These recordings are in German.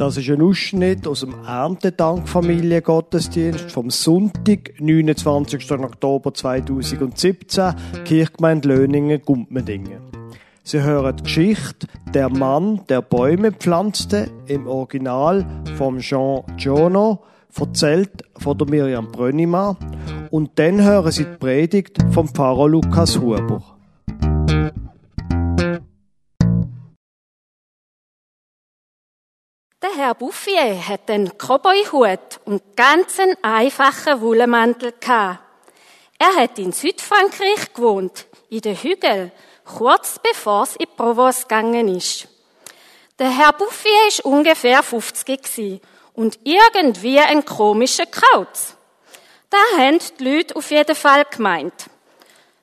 Das ist ein Ausschnitt aus dem Erntedankfamiliengottesdienst vom Sonntag, 29. Oktober 2017, Kirchgemeinde Löningen, Gumpmendingen. Sie hören die Geschichte Der Mann, der Bäume pflanzte, im Original vom Jean Giono, erzählt von der Miriam Brönnimann. Und dann hören Sie die Predigt vom Pfarrer Lukas Huber. Der Herr Bouffier hat einen Cowboyhut und ganz einen einfachen Wollmantel gehabt. Er hat in Südfrankreich gewohnt, in den Hügeln, kurz bevor es in Provence gegangen ist. Der Herr Bouffier ist ungefähr 50 gewesen und irgendwie ein komischer Kauz. Da haben die Leute auf jeden Fall gemeint.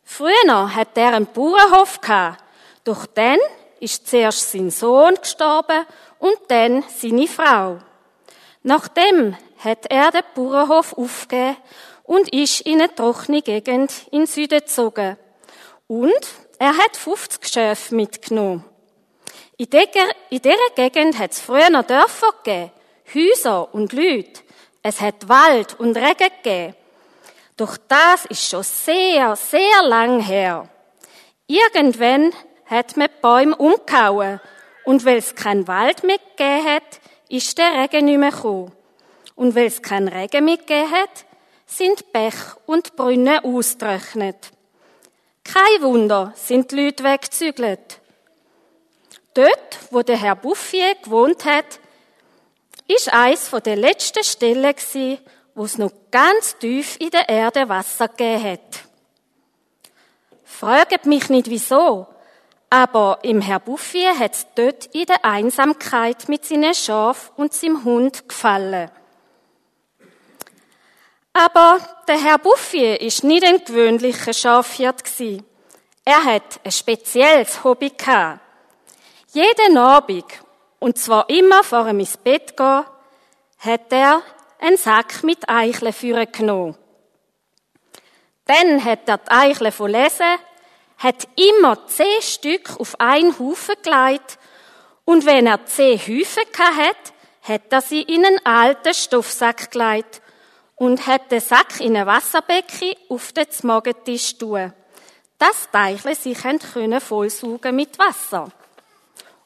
Früher hat er einen Bauernhof gehabt, doch dann ist zuerst sein Sohn gestorben und dann seine Frau. Nachdem hat er den Bauernhof aufgegeben und ist in eine trockene Gegend in den Süden gezogen. Und er hat 50 Schäfe mitgenommen. In dieser Gegend hat es früher noch Dörfer gegeben, Häuser und Leute. Es hat Wald und Regen gegeben. Doch das ist schon sehr, sehr lang her. Irgendwann hat man die Bäume umgehauen und weil es keinen Wald mehr gegeben hat, ist der Regen nicht mehr gekommen. Und weil es keinen Regen mehr gegeben hat, sind Bech und Brunnen ausgetrocknet. Kein Wunder sind die Leute weggezügelt. Dort, wo der Herr Bouffier gewohnt hat, ist eins von der letzten Stellen gsi, wo es noch ganz tief in der Erde Wasser gegeben hat. Fragt mich nicht wieso, aber im Herr Bouffier hat es dort in der Einsamkeit mit seinen Schaf und seinem Hund gefallen. Aber der Herr Bouffier ist nicht ein gewöhnlicher Schafhirt. Er hat ein spezielles Hobby. Jeden Abend, und zwar immer vor ihm ins Bett gehen, hat er einen Sack mit Eicheln führen genommen. Dann hat er die Eicheln verlesen hat immer zehn Stück auf einen Haufen gelegt und wenn er zehn Häufen hat, hat er sie in einen alten Stoffsack gelegt und hat den Sack in ein Wasserbecken auf den Zmogentisch tun, dass die Eichle sich können vollsaugen mit Wasser.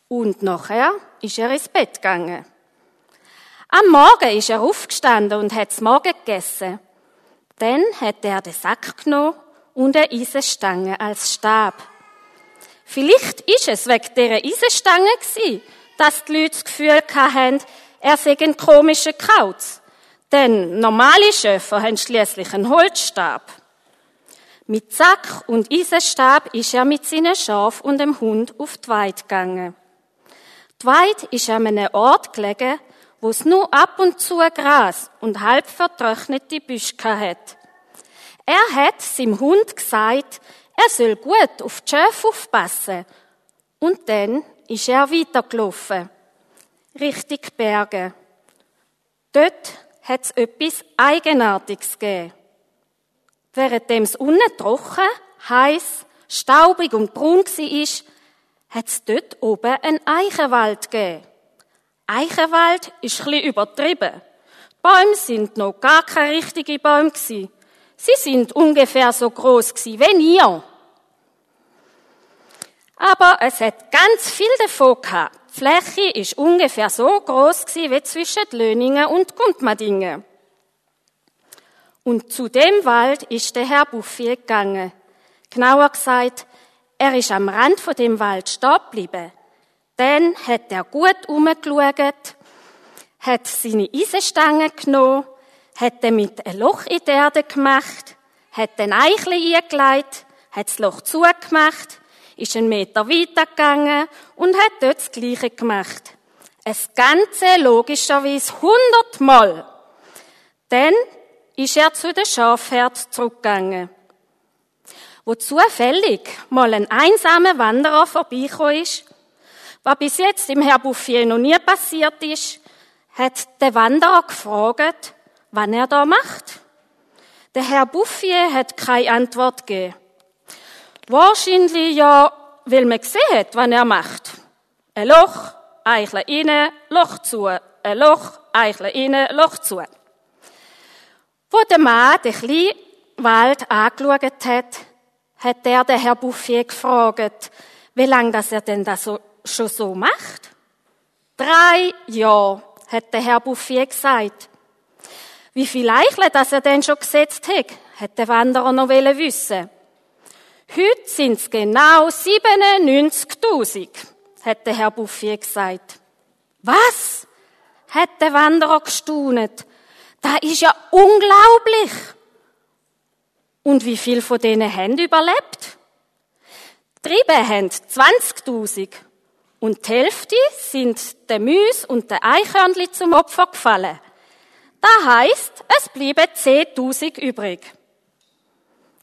Und nachher ist er ins Bett gegangen. Am Morgen ist er aufgestanden und hat das Morgen gegessen. Dann hat er den Sack genommen und eine Eisenstange als Stab. Vielleicht ist es wegen dieser Eisenstange gewesen, dass die Leute das Gefühl hatten, er sei ein komischer Kauz. Denn normale Schöffer haben schließlich einen Holzstab. Mit Sack und Eisenstab ist er mit seinen Schaf und dem Hund auf die Weide gegangen. Die Weide ist an einem Ort gelegen, wo es nur ab und zu Gras und halb vertrocknete Büsche hat. Er hat seinem Hund gesagt, er soll gut auf die Schäfe aufpassen. Und dann ist er weitergelaufen. Richtig Berge. Dort hat es etwas Eigenartiges gegeben. Währenddem es unten trocken, heiß, staubig und braun war, hat es dort oben einen Eichenwald gegeben. Eichenwald ist ein übertrieben. Die Bäume sind noch gar keine richtigen Bäume gewesen. Sie sind ungefähr so groß gewesen wie ihr. Aber es hat ganz viel davon gehabt. Die Fläche ist ungefähr so groß gewesen wie zwischen Löningen und Gundmadingen. Und zu dem Wald ist der Herr Buffier gegangen. Genauer gesagt, er ist am Rand von dem Wald stehen geblieben. Dann hat er gut umgeschaut, hat seine Eisenstange genommen hat damit ein Loch in die Erde gemacht, hat den Eichel eingelegt, hat das Loch zugemacht, ist einen Meter weitergegangen und hat dort das Gleiche gemacht. Es Ganze logischerweise hundertmal. Dann ist er zu der Schafherd zurückgegangen. Wo zufällig mal ein einsamer Wanderer vorbeigekommen ist, was bis jetzt im Herr Bouffier noch nie passiert ist, hat der Wanderer gefragt, was er da macht. Der Herr Bouffier hat keine Antwort gegeben. Wahrscheinlich ja, weil man gesehen hat, was er macht. Ein Loch, Eichel rein, Loch zu, ein Loch, Eichel innen, Loch zu. Wo der Mann den kleinen Wald angeschaut hat, hat er den Herr Bouffier gefragt, wie lange das er denn das so, schon so macht. Drei Jahre, hat der Herr Bouffier gesagt. Wie viel Eichle das er denn schon gesetzt hat, hat der Wanderer noch wissen. Heute sind es genau 97.000, hat der Herr Bouffier gesagt. Was? hat der Wanderer gestaunet. Das ist ja unglaublich. Und wie viel von denen haben überlebt? Triebe haben 20.000 und die Hälfte sind der Müs und der Eichhörnli zum Opfer gefallen. Das heisst, es bleiben 10.000 übrig.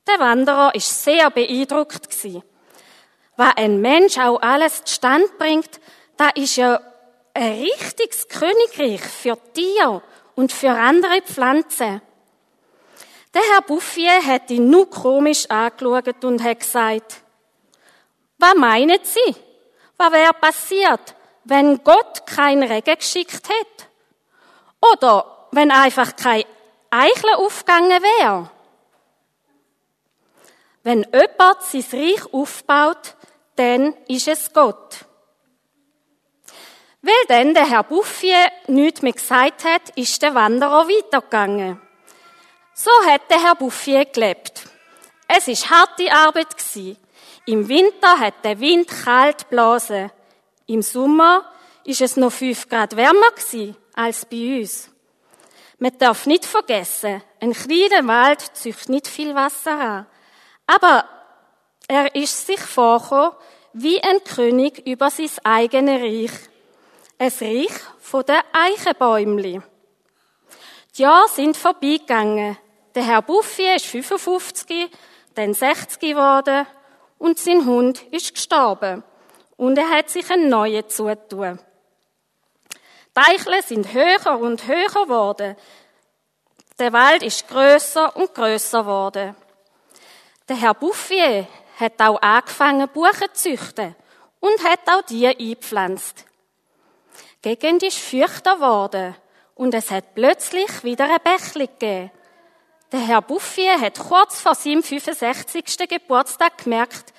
Der Wanderer ist sehr beeindruckt gewesen. Was ein Mensch auch alles zustande bringt, da ist ja ein richtiges Königreich für Tiere und für andere Pflanzen. Der Herr Bouffier hat ihn nur komisch angeschaut und hat gesagt, was meinen Sie? Was wäre passiert, wenn Gott kein Regen geschickt hätte? Oder wenn einfach kein Eichel aufgegangen wäre? Wenn jemand sein Reich aufbaut, dann ist es Gott. Weil dann der Herr Bouffier nichts mehr gesagt hat, ist der Wanderer weitergegangen. So hat der Herr Bouffier gelebt. Es ist harte Arbeit. Im Winter hat der Wind kalt blasen. Im Sommer ist es noch fünf Grad wärmer als bei uns. Man darf nicht vergessen, ein kleiner Wald züchtet nicht viel Wasser an. Aber er ist sich vorgekommen wie ein König über sein eigenes Reich. Ein Reich von den Eichenbäumli. Die Jahre sind vorbeigegangen. Der Herr Buffi ist 55, dann 60 geworden und sein Hund ist gestorben. Und er hat sich einen neuen zutun. Die Eicheln sind höher und höher geworden. Der Wald ist größer und größer geworden. Der Herr Bouffier hat auch angefangen, Buchen zu züchten und hat auch die eingepflanzt. Die Gegend ist feuchter geworden und es hat plötzlich wieder ein Bächli gegeben. Der Herr Bouffier hat kurz vor seinem 65. Geburtstag gemerkt,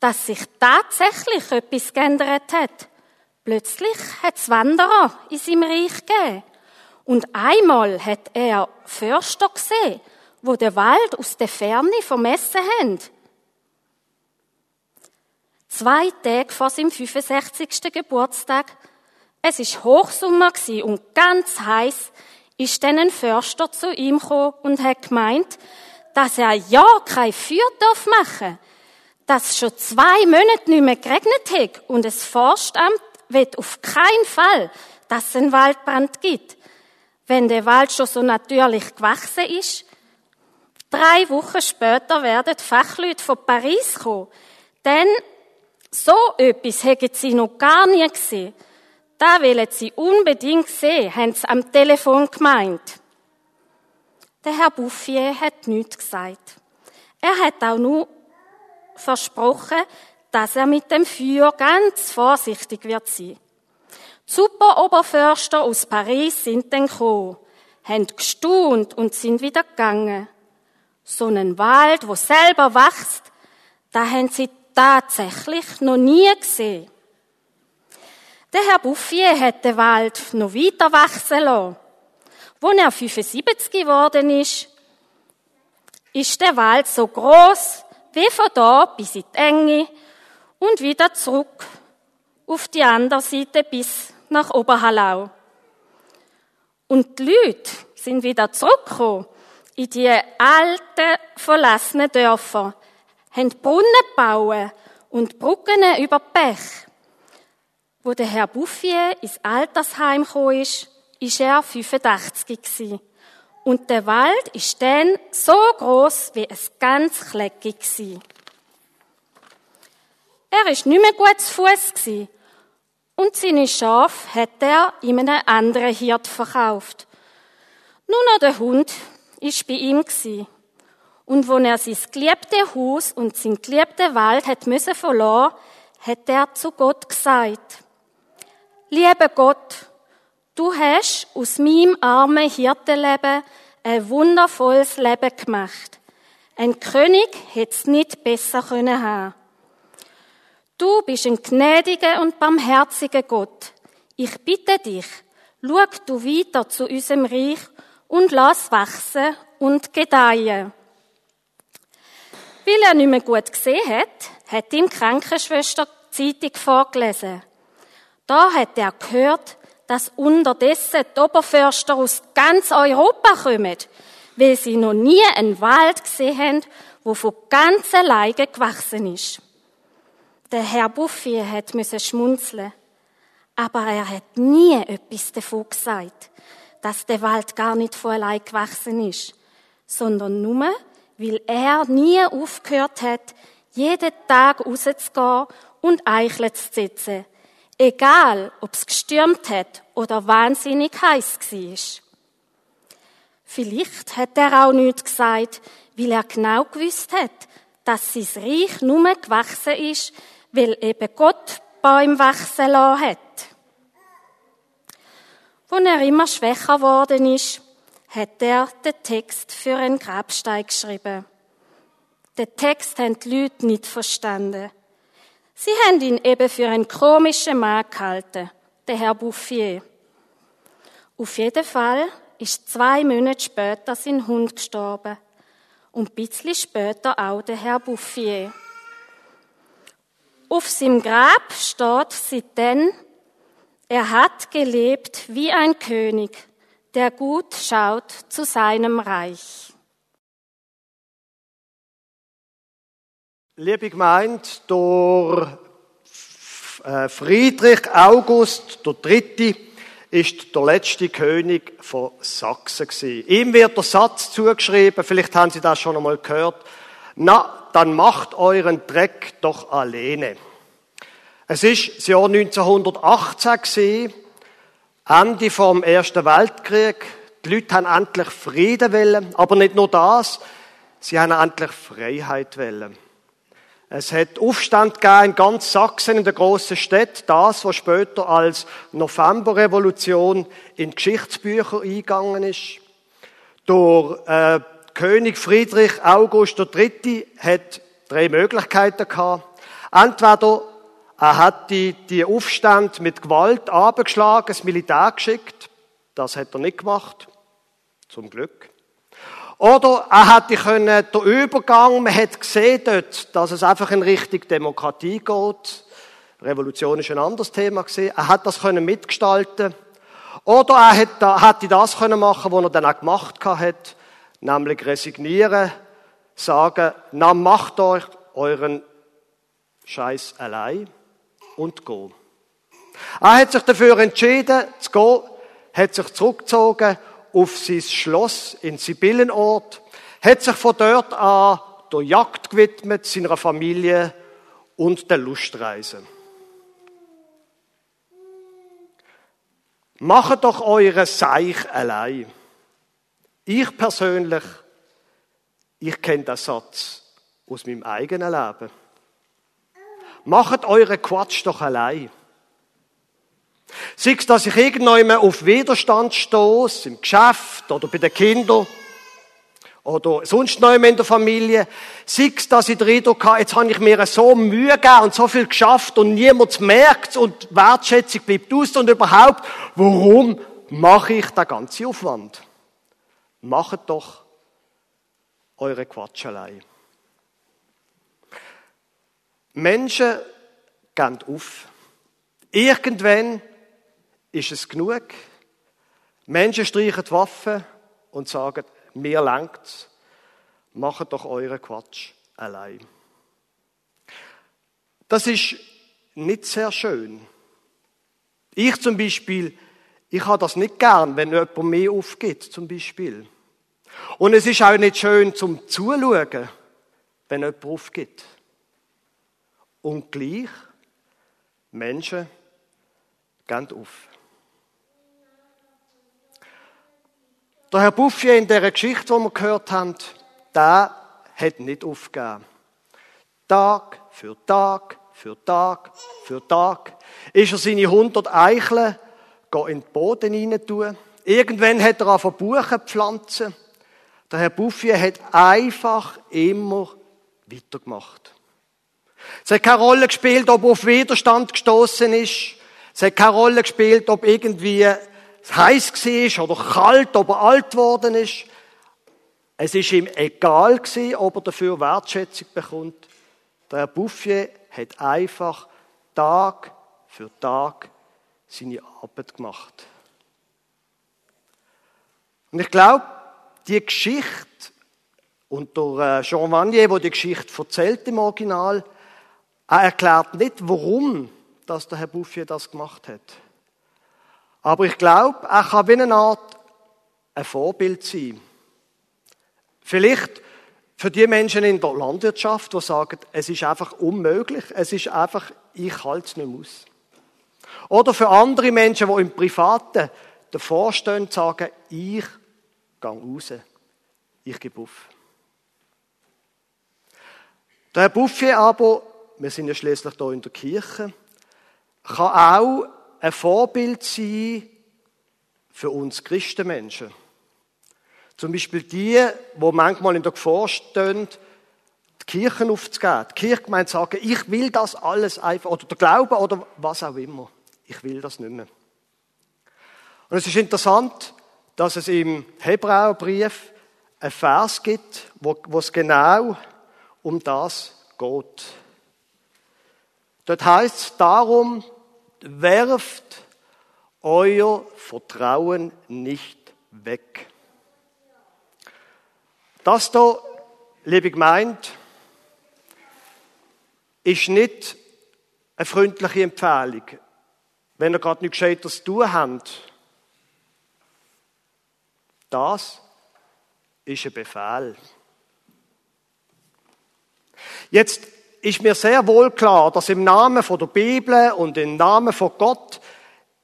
dass sich tatsächlich etwas geändert hat. Plötzlich hat es Wanderer in seinem Reich gegeben. Und einmal hat er Förster gesehen, wo der Wald aus der Ferne vermessen haben. Zwei Tage vor seinem 65. Geburtstag, es ist Hochsommer und ganz heiß, ist dann ein Förster zu ihm gekommen und hat gemeint, dass er ja kein Feuer darf machen, dass es schon zwei Monate nicht mehr geregnet hat und das Forstamt wird auf keinen Fall, dass es einen Waldbrand gibt. Wenn der Wald schon so natürlich gewachsen ist, drei Wochen später werden Fachleute von Paris kommen. Denn so etwas hätten sie noch gar nie gesehen. Da wollen sie unbedingt sehen, haben sie am Telefon gemeint. Der Herr Bouffier hat nichts gesagt. Er hat auch nur versprochen, dass er mit dem Feuer ganz vorsichtig wird sein. Die Superoberförster aus Paris sind dann gekommen, haben gestaunt und sind wieder gegangen. So einen Wald, wo selber wächst, da haben sie tatsächlich noch nie gesehen. Der Herr Bouffier hat den Wald noch weiter wachsen lassen. Als er 75 geworden ist, ist der Wald so groß wie von da bis in die Enge und wieder zurück auf die andere Seite bis nach Oberhallau. Und die Leute sind wieder zurückgekommen in die alten, verlassenen Dörfer, haben Brunnen gebaut und Brücken über Pech. Wo der Herr Bouffier ins Altersheim gekommen ist, ist er 85 gewesen. Und der Wald ist dann so groß wie ein ganz Klecki gewesen. Er ist nicht mehr gut zu Fuß. Und seine Schaf hat er in einem anderen Hirt verkauft. Nur noch der Hund ist bei ihm. Und wo er sein geliebtes Haus und sein geliebten Wald hat müssen verloren, hat er zu Gott gesagt, Lieber Gott, Du hast aus meinem armen Hirtenleben ein wundervolles Leben gemacht. Ein König hätte es nicht besser können haben. Du bist ein gnädiger und barmherziger Gott. Ich bitte dich, schau du weiter zu unserem Reich und lass wachsen und gedeihen. Weil er nicht mehr gut gesehen hat, hat ihm die Krankenschwester die Zeitung vorgelesen. Da hat er gehört, dass unterdessen die Oberförster aus ganz Europa kommen, weil sie noch nie einen Wald gesehen haben, wo von ganz alleine gewachsen ist. Der Herr Buffi hat müssen schmunzeln, aber er hat nie etwas davon gesagt, dass der Wald gar nicht von allein gewachsen ist, sondern nur, weil er nie aufgehört hat, jeden Tag rauszugehen und Eicheln zu setzen, egal ob es gestürmt hat oder wahnsinnig heiß war. Vielleicht hat er auch nichts gesagt, weil er genau gewusst hat, dass sein Reich nur gewachsen ist, weil eben Gott Bäume wachsen lassen hat. Als er immer schwächer geworden ist, hat er den Text für einen Grabstein geschrieben. Den Text haben die Leute nicht verstanden. Sie haben ihn eben für einen komischen Mann gehalten, den Herr Bouffier. Auf jeden Fall ist zwei Monate später sein Hund gestorben. Und ein bisschen später auch der Herr Bouffier. Auf seinem Grab steht seitdem, er hat gelebt wie ein König, der gut schaut zu seinem Reich. Liebe Gemeinde, der äh, Friedrich August III. ist der letzte König von Sachsen. Ihm wird der Satz zugeschrieben, vielleicht haben Sie das schon einmal gehört, na, dann macht euren Dreck doch alleine. Es ist das Jahr 1918 gewesen, Ende vom Ersten Weltkrieg. Die Leute haben endlich Frieden wollen, aber nicht nur das, sie haben endlich Freiheit wollen. Es hat Aufstand gegeben in ganz Sachsen, in der grossen Stadt, das, was später als Novemberrevolution in Geschichtsbücher eingegangen ist. Der äh, König Friedrich August III. hat drei Möglichkeiten gehabt. Entweder er hat die, die Aufstand mit Gewalt abgeschlagen, das Militär geschickt. Das hat er nicht gemacht. Zum Glück. Oder er hätte können, der Übergang, man hat gesehen dort, dass es einfach in Richtung Demokratie geht. Revolution ist ein anderes Thema gesehen. Er hat das können mitgestalten. Oder er hätte, hätte das können machen, was er dann auch gemacht hat, nämlich resignieren, sagen, na macht euch euren Scheiß allein und go. Er hat sich dafür entschieden, zu gehen, hat sich zurückgezogen auf sein Schloss in Sibyllenort, hat sich von dort an der Jagd gewidmet, seiner Familie und der Lustreise. Macht doch eure Seich allein. Ich persönlich, ich kenne den Satz aus meinem eigenen Leben. Macht eure Quatsch doch allein. Sei es, dass ich irgendwann auf Widerstand stoße, im Geschäft oder bei den Kindern oder sonst noch in der Familie. Sei es, dass ich den Eindruck habe, jetzt habe ich mir so Mühe gegeben und so viel geschafft und niemand merkt und Wertschätzung bleibt aus und überhaupt, warum mache ich den ganzen Aufwand? Macht doch eure Quatschelei. Menschen gehen auf. Irgendwann ist es genug. Menschen streichen die Waffen und sagen, mir langt's. Macht doch euren Quatsch allein. Das ist nicht sehr schön. Ich zum Beispiel, ich habe das nicht gern, wenn jemand mehr aufgeht, zum Beispiel. Und es ist auch nicht schön zum Zuschauen, wenn jemand aufgeht. Und gleich, Menschen gehen auf. Der Herr Bouffier in dieser Geschichte, die wir gehört haben, der hat nicht aufgegeben. Tag für Tag für Tag für Tag ist er seine 100 Eicheln in den Boden hinein. Irgendwann hat er angefangen Buchen pflanzen. Der Herr Bouffier hat einfach immer weitergemacht. Es hat keine Rolle gespielt, ob er auf Widerstand gestoßen ist. Es hat keine Rolle gespielt, ob irgendwie es heiß war oder kalt, ob er alt geworden ist. Es ist ihm egal gewesen, ob er dafür Wertschätzung bekommt. Der Herr Bouffier hat einfach Tag für Tag seine Arbeit gemacht. Und ich glaube, die Geschichte, und der äh, Jean Vanier, der die Geschichte erzählt im Original, er erklärt nicht, warum dass der Herr Bouffier das gemacht hat. Aber ich glaube, er kann wie eine Art ein Vorbild sein. Vielleicht für die Menschen in der Landwirtschaft, die sagen, es ist einfach unmöglich, es ist einfach, ich halte es nicht mehr aus. Oder für andere Menschen, die im Privaten davor stehen sagen, ich gehe raus, ich gebe auf. Der Herr Bouffier aber, wir sind ja schließlich hier in der Kirche, kann auch ein Vorbild sein für uns Christenmenschen. Zum Beispiel die, wo manchmal in der Gefahr stehen, die Kirchen aufzugeben. Die Kirchgemeinde sagen, ich will das alles einfach, oder der Glaube oder was auch immer. Ich will das nicht mehr. Und es ist interessant, dass es im Hebräerbrief ein Vers gibt, wo, wo es genau um das geht. Dort heißt es darum, werft euer Vertrauen nicht weg. Das da, liebe Gemeinde, ist nicht eine freundliche Empfehlung, wenn ihr gerade nichts Gescheites zu tun habt. Das ist ein Befehl. Jetzt ist mir sehr wohl klar, dass im Namen von der Bibel und im Namen von Gott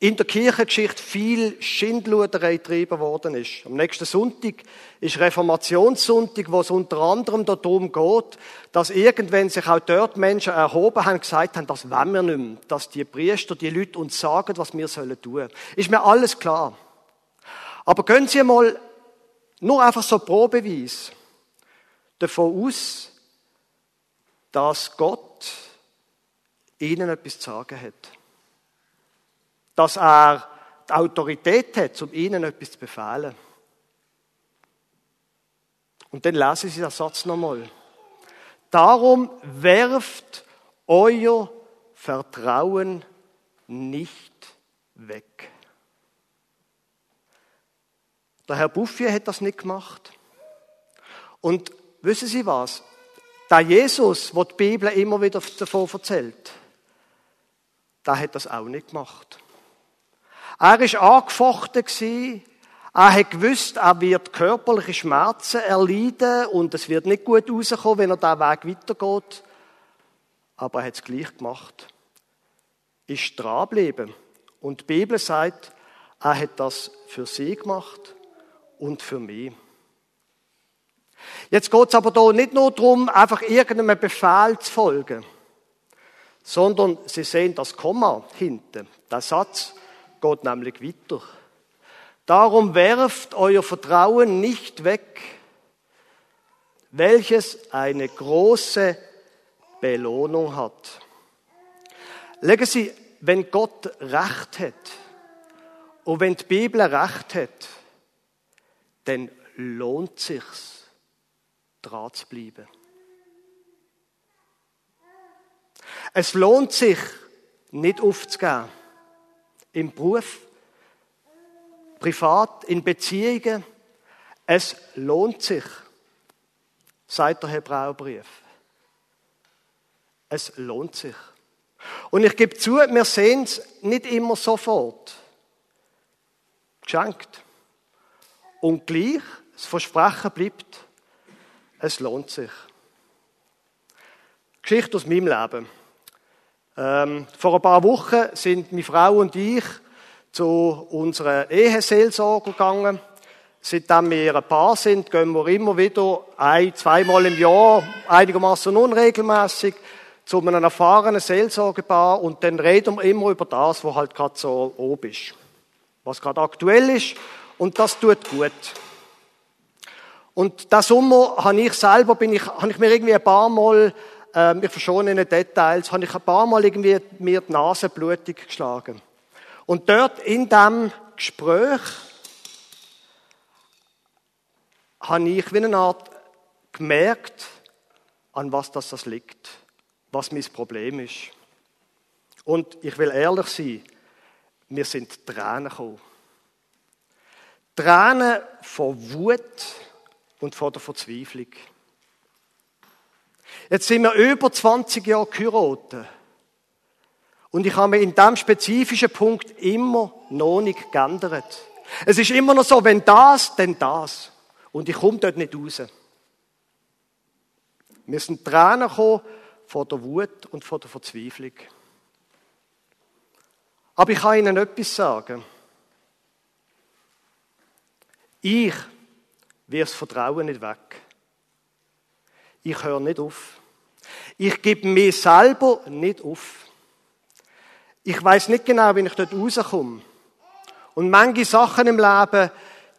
in der Kirchengeschichte viel Schindluderei getrieben worden ist. Am nächsten Sonntag ist Reformationssonntag, wo es unter anderem darum geht, dass irgendwann sich auch dort Menschen erhoben haben, gesagt haben, das wollen wir nicht mehr, dass die Priester, die Leute uns sagen, was wir sollen tun. Ist mir alles klar. Aber gehen Sie mal nur einfach so probeweise davon aus, dass Gott ihnen etwas zu sagen hat. Dass er die Autorität hat, um ihnen etwas zu befehlen. Und dann lesen Sie den Satz nochmal. Darum werft euer Vertrauen nicht weg. Der Herr Bouffier hat das nicht gemacht. Und wissen Sie was? Der Jesus, wo die Bibel immer wieder davon erzählt, der hat das auch nicht gemacht. Er war angefochten er hat gewusst, er wird körperliche Schmerzen erleiden und es wird nicht gut rauskommen, wenn er diesen Weg weitergeht. Aber er hat es gleich gemacht. Ist dranbleiben. Und die Bibel sagt, er hat das für sie gemacht und für mich. Jetzt geht es aber hier nicht nur darum, einfach irgendeinem Befehl zu folgen, sondern Sie sehen das Komma hinten. Der Satz geht nämlich weiter. Darum werft euer Vertrauen nicht weg, welches eine große Belohnung hat. Legen Sie, wenn Gott Recht hat und wenn die Bibel Recht hat, dann lohnt sich's dran zu bleiben. Es lohnt sich, nicht aufzugeben. Im Beruf, privat, in Beziehungen. Es lohnt sich, sagt der Hebräerbrief. Es lohnt sich. Und ich gebe zu, wir sehen es nicht immer sofort. Geschenkt. Und gleich, das Versprechen bleibt, es lohnt sich. Geschichte aus meinem Leben. Ähm, vor ein paar Wochen sind meine Frau und ich zu unserer Eheseelsorge gegangen. Seitdem wir ein Paar sind, gehen wir immer wieder ein, zweimal im Jahr, einigermaßen unregelmäßig, zu einem erfahrenen Seelsorgepaar und dann reden wir immer über das, was halt gerade so oben ist. was gerade aktuell ist. Und das tut gut. Und das Sommer habe ich selber, bin ich, habe ich mir irgendwie ein paar Mal, äh, ich verschone in Details, habe ich ein paar Mal irgendwie mir die Nase blutig geschlagen. Und dort in dem Gespräch habe ich wie eine Art gemerkt, an was das, das liegt, was mein Problem ist. Und ich will ehrlich sein, mir sind Tränen gekommen. Tränen von Wut und von der Verzweiflung. Jetzt sind wir über 20 Jahre geheiratet. Und ich habe mir in diesem spezifischen Punkt immer noch nicht geändert. Es ist immer noch so, wenn das, dann das. Und ich komme dort nicht raus. Mir sind Tränen gekommen von der Wut und von der Verzweiflung. Aber ich kann Ihnen etwas sagen. Ich wirf das Vertrauen nicht weg. Ich höre nicht auf. Ich gebe mir selber nicht auf. Ich weiß nicht genau, wie ich dort rauskomme. Und manche Sachen im Leben,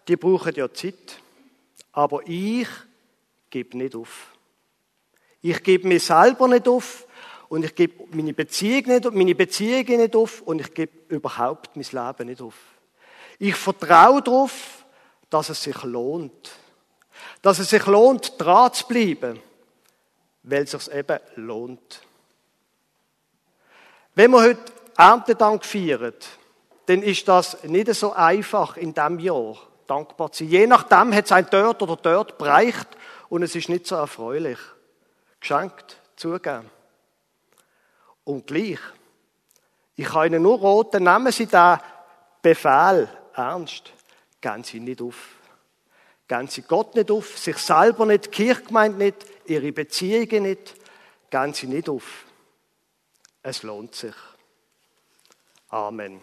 die brauchen ja Zeit. Aber ich gebe nicht auf. Ich gebe mir selber nicht auf und ich gebe meine Beziehung nicht, meine Beziehungen nicht auf und ich gebe überhaupt mein Leben nicht auf. Ich vertraue darauf, dass es sich lohnt. Dass es sich lohnt, dran zu bleiben, weil es sich eben lohnt. Wenn wir heute Erntedank feiern, dann ist das nicht so einfach in diesem Jahr dankbar zu sein. Je nachdem hat es ein dort oder dort bereicht und es ist nicht so erfreulich geschenkt, zugeben. Und gleich, ich kann Ihnen nur raten, nehmen Sie den Befehl ernst. Gehen Sie nicht auf. Gehen Sie Gott nicht auf, sich selber nicht, die Kirchgemeinde nicht, Ihre Beziehungen nicht. Gehen Sie nicht auf. Es lohnt sich. Amen.